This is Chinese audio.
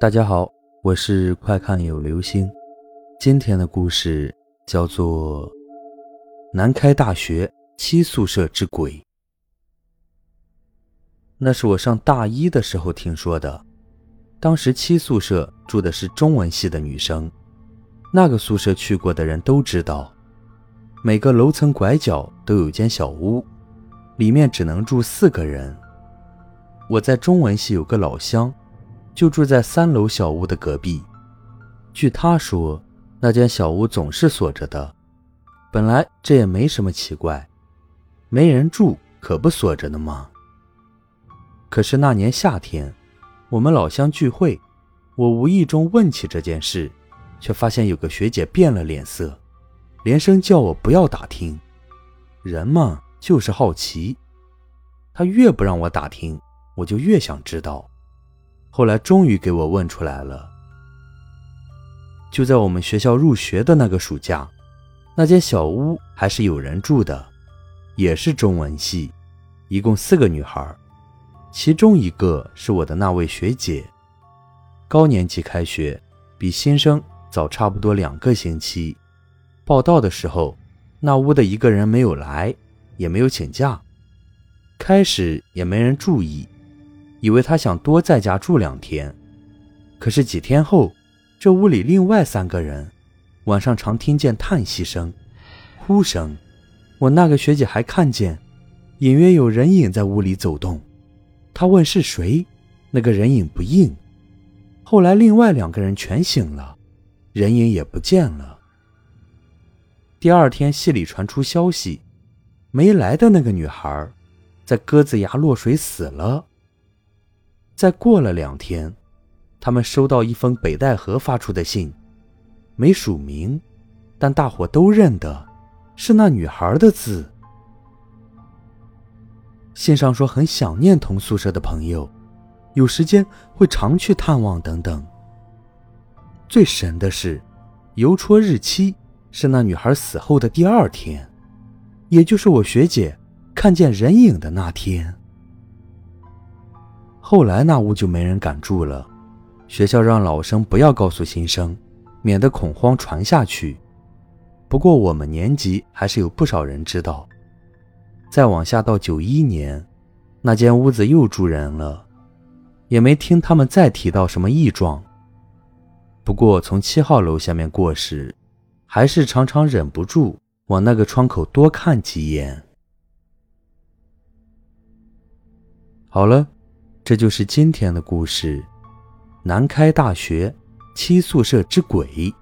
大家好，我是快看有流星。今天的故事叫做《南开大学七宿舍之鬼》。那是我上大一的时候听说的。当时七宿舍住的是中文系的女生，那个宿舍去过的人都知道，每个楼层拐角都有间小屋，里面只能住四个人。我在中文系有个老乡。就住在三楼小屋的隔壁。据他说，那间小屋总是锁着的。本来这也没什么奇怪，没人住可不锁着呢吗？可是那年夏天，我们老乡聚会，我无意中问起这件事，却发现有个学姐变了脸色，连声叫我不要打听。人嘛，就是好奇。她越不让我打听，我就越想知道。后来终于给我问出来了。就在我们学校入学的那个暑假，那间小屋还是有人住的，也是中文系，一共四个女孩，其中一个是我的那位学姐。高年级开学，比新生早差不多两个星期。报到的时候，那屋的一个人没有来，也没有请假。开始也没人注意。以为他想多在家住两天，可是几天后，这屋里另外三个人晚上常听见叹息声、哭声。我那个学姐还看见隐约有人影在屋里走动。她问是谁，那个人影不应。后来另外两个人全醒了，人影也不见了。第二天系里传出消息，没来的那个女孩在鸽子崖落水死了。再过了两天，他们收到一封北戴河发出的信，没署名，但大伙都认得，是那女孩的字。信上说很想念同宿舍的朋友，有时间会常去探望等等。最神的是，邮戳日期是那女孩死后的第二天，也就是我学姐看见人影的那天。后来那屋就没人敢住了，学校让老生不要告诉新生，免得恐慌传下去。不过我们年级还是有不少人知道。再往下到九一年，那间屋子又住人了，也没听他们再提到什么异状。不过从七号楼下面过时，还是常常忍不住往那个窗口多看几眼。好了。这就是今天的故事，南开大学七宿舍之鬼。